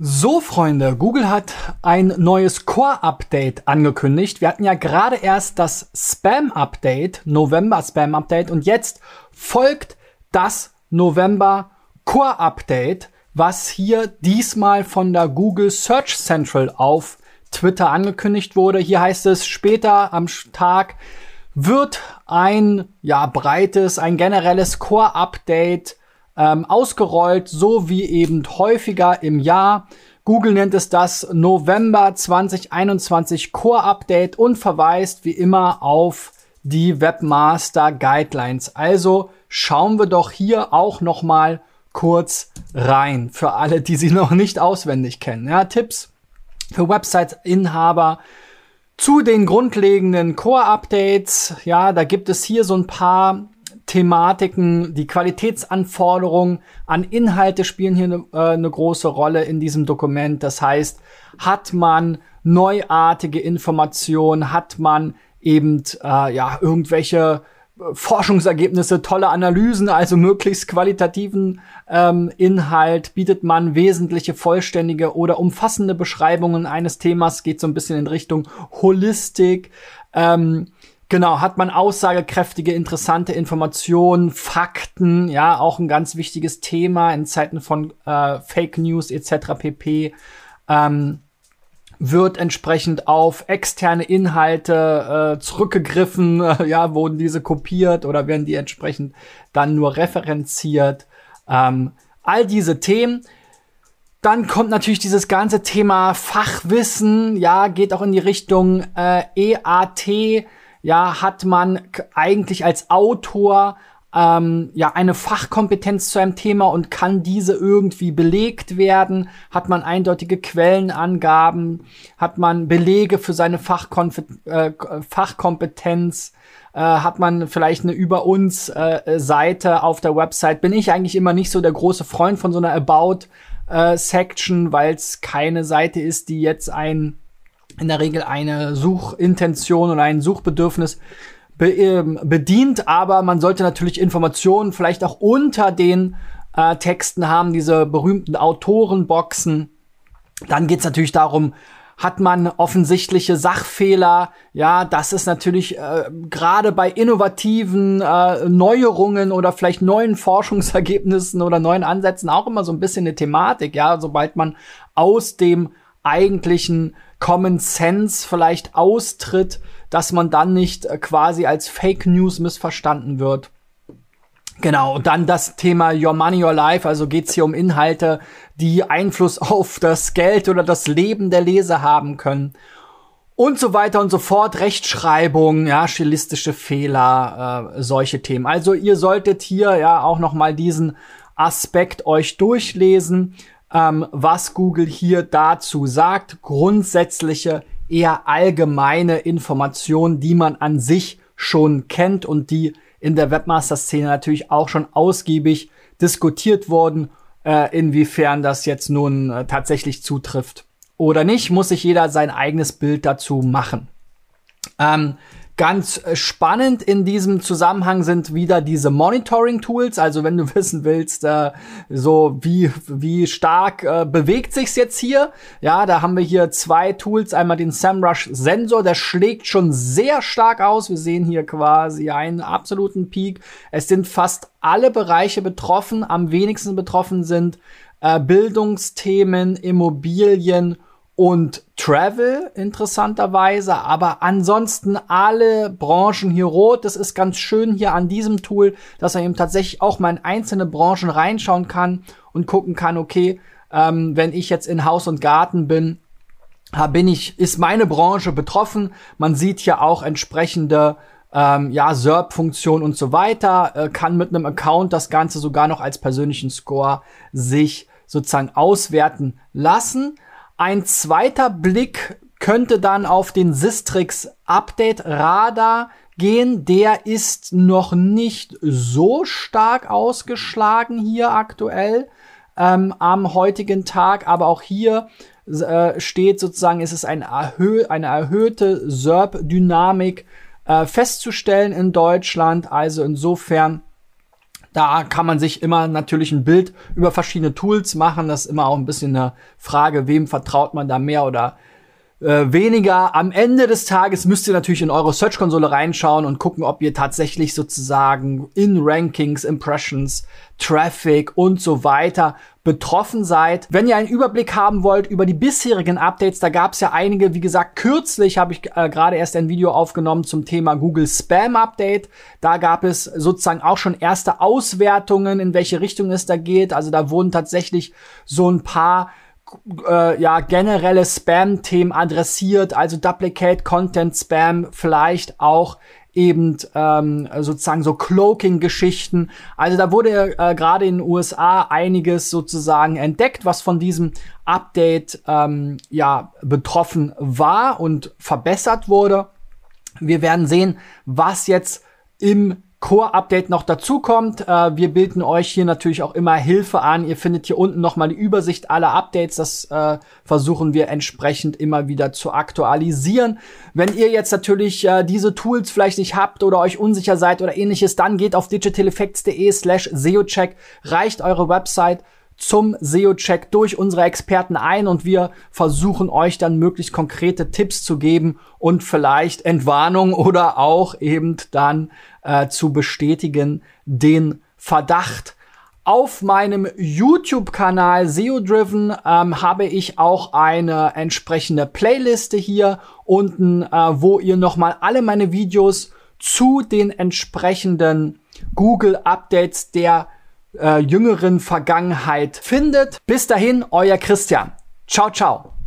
So, Freunde, Google hat ein neues Core-Update angekündigt. Wir hatten ja gerade erst das Spam-Update, November-Spam-Update, und jetzt folgt das November Core-Update, was hier diesmal von der Google Search Central auf Twitter angekündigt wurde. Hier heißt es später am Tag wird ein ja breites, ein generelles Core-Update ähm, ausgerollt, so wie eben häufiger im Jahr. Google nennt es das November 2021 Core Update und verweist wie immer auf die Webmaster Guidelines. Also schauen wir doch hier auch noch mal kurz rein für alle, die sie noch nicht auswendig kennen. Ja, Tipps für Website-Inhaber zu den grundlegenden Core-Updates. Ja, da gibt es hier so ein paar Thematiken, die Qualitätsanforderungen an Inhalte spielen hier eine, äh, eine große Rolle in diesem Dokument. Das heißt, hat man neuartige Informationen, hat man eben äh, ja irgendwelche äh, Forschungsergebnisse, tolle Analysen, also möglichst qualitativen ähm, Inhalt, bietet man wesentliche, vollständige oder umfassende Beschreibungen eines Themas, geht so ein bisschen in Richtung Holistik. Ähm, Genau, hat man aussagekräftige, interessante Informationen, Fakten, ja, auch ein ganz wichtiges Thema in Zeiten von äh, Fake News etc. pp. Ähm, wird entsprechend auf externe Inhalte äh, zurückgegriffen, äh, ja, wurden diese kopiert oder werden die entsprechend dann nur referenziert. Ähm, all diese Themen. Dann kommt natürlich dieses ganze Thema Fachwissen, ja, geht auch in die Richtung äh, EAT, ja, hat man eigentlich als Autor ähm, ja eine Fachkompetenz zu einem Thema und kann diese irgendwie belegt werden? Hat man eindeutige Quellenangaben? Hat man Belege für seine Fachkonf äh, Fachkompetenz? Äh, hat man vielleicht eine über uns äh, Seite auf der Website? Bin ich eigentlich immer nicht so der große Freund von so einer About äh, Section, weil es keine Seite ist, die jetzt ein in der Regel eine Suchintention oder ein Suchbedürfnis be ähm, bedient, aber man sollte natürlich Informationen vielleicht auch unter den äh, Texten haben, diese berühmten Autorenboxen. Dann geht's natürlich darum, hat man offensichtliche Sachfehler. Ja, das ist natürlich äh, gerade bei innovativen äh, Neuerungen oder vielleicht neuen Forschungsergebnissen oder neuen Ansätzen auch immer so ein bisschen eine Thematik. Ja, sobald man aus dem eigentlichen Common Sense vielleicht austritt, dass man dann nicht äh, quasi als Fake News missverstanden wird. Genau, und dann das Thema Your Money, Your Life, also geht's hier um Inhalte, die Einfluss auf das Geld oder das Leben der Leser haben können. Und so weiter und so fort, Rechtschreibung, ja, stilistische Fehler, äh, solche Themen. Also ihr solltet hier ja auch noch mal diesen Aspekt euch durchlesen ähm, was Google hier dazu sagt. Grundsätzliche, eher allgemeine Informationen, die man an sich schon kennt und die in der Webmaster-Szene natürlich auch schon ausgiebig diskutiert wurden, äh, inwiefern das jetzt nun äh, tatsächlich zutrifft oder nicht, muss sich jeder sein eigenes Bild dazu machen. Ähm, Ganz äh, spannend in diesem Zusammenhang sind wieder diese Monitoring-Tools. Also wenn du wissen willst, äh, so wie wie stark äh, bewegt sich's jetzt hier? Ja, da haben wir hier zwei Tools. Einmal den SEMrush Sensor, der schlägt schon sehr stark aus. Wir sehen hier quasi einen absoluten Peak. Es sind fast alle Bereiche betroffen. Am wenigsten betroffen sind äh, Bildungsthemen, Immobilien und Travel interessanterweise, aber ansonsten alle Branchen hier rot. Das ist ganz schön hier an diesem Tool, dass man eben tatsächlich auch mal in einzelne Branchen reinschauen kann und gucken kann, okay, ähm, wenn ich jetzt in Haus und Garten bin, bin ich, ist meine Branche betroffen. Man sieht hier auch entsprechende ähm, ja, SERP-Funktion und so weiter, äh, kann mit einem Account das Ganze sogar noch als persönlichen Score sich sozusagen auswerten lassen. Ein zweiter Blick könnte dann auf den Sistrix Update Radar gehen. Der ist noch nicht so stark ausgeschlagen hier aktuell ähm, am heutigen Tag, aber auch hier äh, steht sozusagen, ist es ein erhö eine erhöhte SERP-Dynamik äh, festzustellen in Deutschland. Also insofern Da kann man sich immer natürlich ein Bild über verschiedene Tools machen. Das ist immer auch ein bisschen eine Frage, wem vertraut man da mehr oder äh, weniger. Am Ende des Tages müsst ihr natürlich in eure Search-Konsole reinschauen und gucken, ob ihr tatsächlich sozusagen in Rankings, Impressions, Traffic und so weiter betroffen seid. Wenn ihr einen Überblick haben wollt über die bisherigen Updates, da gab es ja einige, wie gesagt, kürzlich habe ich äh, gerade erst ein Video aufgenommen zum Thema Google Spam Update. Da gab es sozusagen auch schon erste Auswertungen, in welche Richtung es da geht. Also da wurden tatsächlich so ein paar äh, ja generelle Spam-Themen adressiert, also Duplicate Content Spam, vielleicht auch eben ähm, sozusagen so Cloaking-Geschichten. Also da wurde äh, gerade in den USA einiges sozusagen entdeckt, was von diesem Update ähm, ja betroffen war und verbessert wurde. Wir werden sehen, was jetzt im Core-Update noch dazu kommt. Äh, wir bilden euch hier natürlich auch immer Hilfe an. Ihr findet hier unten nochmal die Übersicht aller Updates. Das äh, versuchen wir entsprechend immer wieder zu aktualisieren. Wenn ihr jetzt natürlich äh, diese Tools vielleicht nicht habt oder euch unsicher seid oder ähnliches, dann geht auf digitaleffects.de slash SEOcheck, reicht eure Website zum SEO-Check durch unsere Experten ein und wir versuchen euch dann möglichst konkrete Tipps zu geben und vielleicht Entwarnung oder auch eben dann äh, zu bestätigen den Verdacht. Auf meinem YouTube-Kanal SEO Driven ähm, habe ich auch eine entsprechende Playliste hier unten, äh, wo ihr nochmal alle meine Videos zu den entsprechenden Google Updates der äh, jüngeren Vergangenheit findet. Bis dahin, euer Christian. Ciao, ciao.